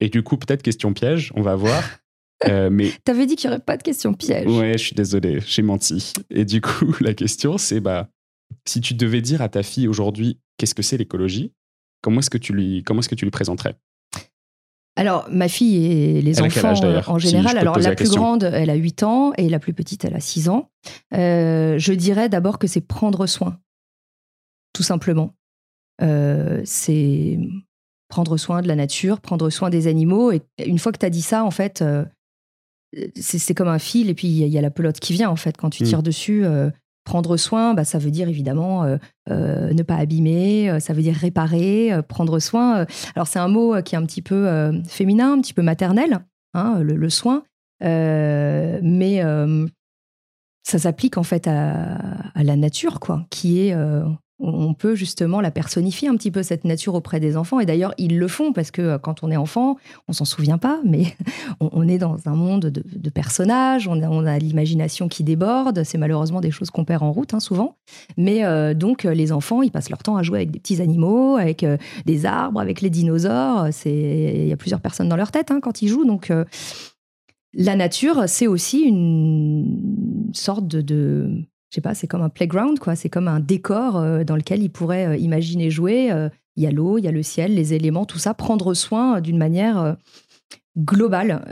Et du coup, peut-être question piège, on va voir. Euh, mais T'avais dit qu'il n'y aurait pas de question piège. ouais, je suis désolé, j'ai menti. Et du coup, la question, c'est bah, si tu devais dire à ta fille aujourd'hui qu'est-ce que c'est l'écologie, comment est-ce que tu lui, comment est-ce que tu lui présenterais? Alors, ma fille et les Elle âge, enfants euh, en général, alors la la plus grande, elle a 8 ans et la plus petite, elle a 6 ans. Euh, je dirais d'abord que c'est prendre soin, tout simplement. Euh, c'est prendre soin de la nature, prendre soin des animaux. Et une fois que tu as dit ça, en fait, euh, c'est comme un fil et puis il y, a- il y a la pelote qui vient, en fait. Quand tu Mm. tires dessus, euh, prendre soin, bah, ça veut dire évidemment euh, ne pas abîmer, ça veut dire réparer, prendre soin. Alors c'est un mot qui est un petit peu féminin, un petit peu maternel, hein, le, le soin, mais ça s'applique en fait à, à la nature, quoi, qui est, on peut justement la personnifier un petit peu cette nature auprès des enfants. Et d'ailleurs, ils le font parce que euh, quand on est enfant, on s'en souvient pas, mais on, est dans un monde de, personnages, on a, on a l'imagination qui déborde. C'est malheureusement des choses qu'on perd en route, hein, souvent. Mais euh, donc, euh, les enfants, ils passent leur temps à jouer avec des petits animaux, avec des arbres, avec les dinosaures. Il y a plusieurs personnes dans leur tête hein, quand ils jouent. Donc, la nature, c'est aussi une sorte de je sais pas, c'est comme un playground, quoi. C'est comme un décor euh, dans lequel ils pourraient euh, imaginer jouer. Euh, Il y a l'eau, il y a le ciel, les éléments, tout ça, prendre soin d'une manière globale.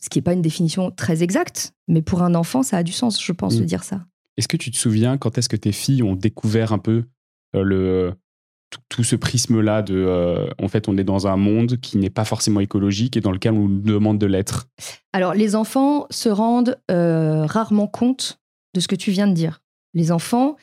Ce qui n'est pas une définition très exacte, mais pour un enfant, ça a du sens, je pense, Mm. de dire ça. Est-ce que tu te souviens quand est-ce que tes filles ont découvert un peu le tout, tout ce prisme-là de euh, en fait on est dans un monde qui n'est pas forcément écologique et dans lequel on nous demande de l'être? Alors, les enfants se rendent euh, rarement compte de ce que tu viens de dire. Les enfants,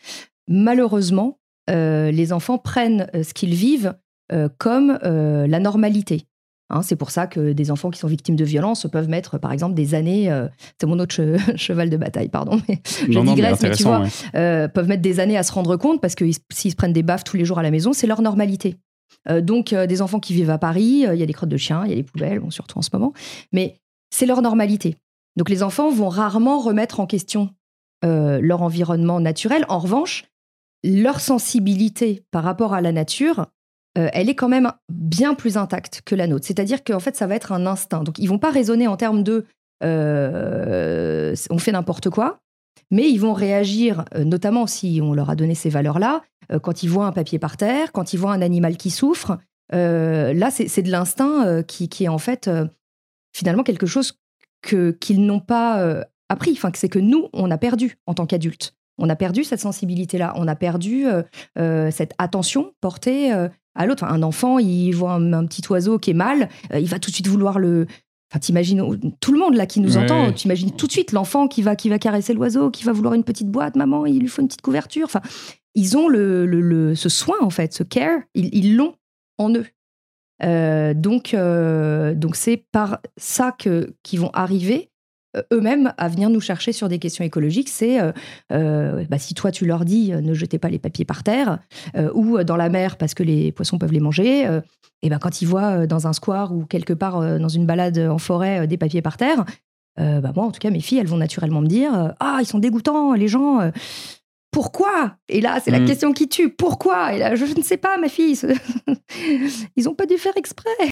malheureusement, euh, les enfants prennent euh, ce qu'ils vivent euh, comme euh, la normalité. Hein, c'est pour ça que des enfants qui sont victimes de violences peuvent mettre, par exemple, des années. euh, c'est mon autre che- cheval de bataille, pardon. Mais je non, non, mais digresse, mais tu vois, ouais. euh, peuvent mettre des années à se rendre compte parce que ils- s'ils se prennent des baffes tous les jours à la maison, c'est leur normalité. Euh, donc, des enfants qui vivent à Paris, il y a des crottes de chiens, il y a des poubelles, bon, surtout en ce moment, mais c'est leur normalité. Donc, les enfants vont rarement remettre en question euh, leur environnement naturel. En revanche, leur sensibilité par rapport à la nature, euh, elle est quand même bien plus intacte que la nôtre. C'est-à-dire qu'en fait, ça va être un instinct. Donc, ils vont pas raisonner en termes de euh, on fait n'importe quoi, mais ils vont réagir, notamment si on leur a donné ces valeurs-là, quand ils voient un papier par terre, quand ils voient un animal qui souffre. là, c'est de l'instinct qui, est en fait finalement quelque chose qu'ils n'ont pas appris. Enfin, que c'est que nous, on a perdu en tant qu'adultes. On a perdu cette sensibilité-là. On a perdu euh, euh, cette attention portée euh, à l'autre. Enfin, un enfant, il voit un, un petit oiseau qui est mal, euh, il va tout de suite vouloir le. Enfin, t'imagines tout le monde là qui nous Ouais. entend. T'imagines tout de suite l'enfant qui va qui va caresser l'oiseau, qui va vouloir une petite boîte, maman, il lui faut une petite couverture. Enfin, ils ont le, le- le- ce soin en fait, ce care, ils l'ont en eux. Donc, donc c'est par ça que qu'ils vont arriver eux-mêmes à venir nous chercher sur des questions écologiques. C'est euh, euh, bah, si toi tu leur dis euh, ne jetez pas les papiers par terre euh, ou euh, dans la mer parce que les poissons peuvent les manger. euh, et ben quand ils voient euh, dans un square ou quelque part euh, dans une balade en forêt euh, des papiers par terre, euh, bah moi en tout cas mes filles elles vont naturellement me dire euh, ah ils sont dégoûtants les gens. euh, pourquoi? Et là, c'est la Mm. question qui tue. Pourquoi? Et là, je, je ne sais pas, ma fille. Ils n'ont pas dû faire exprès.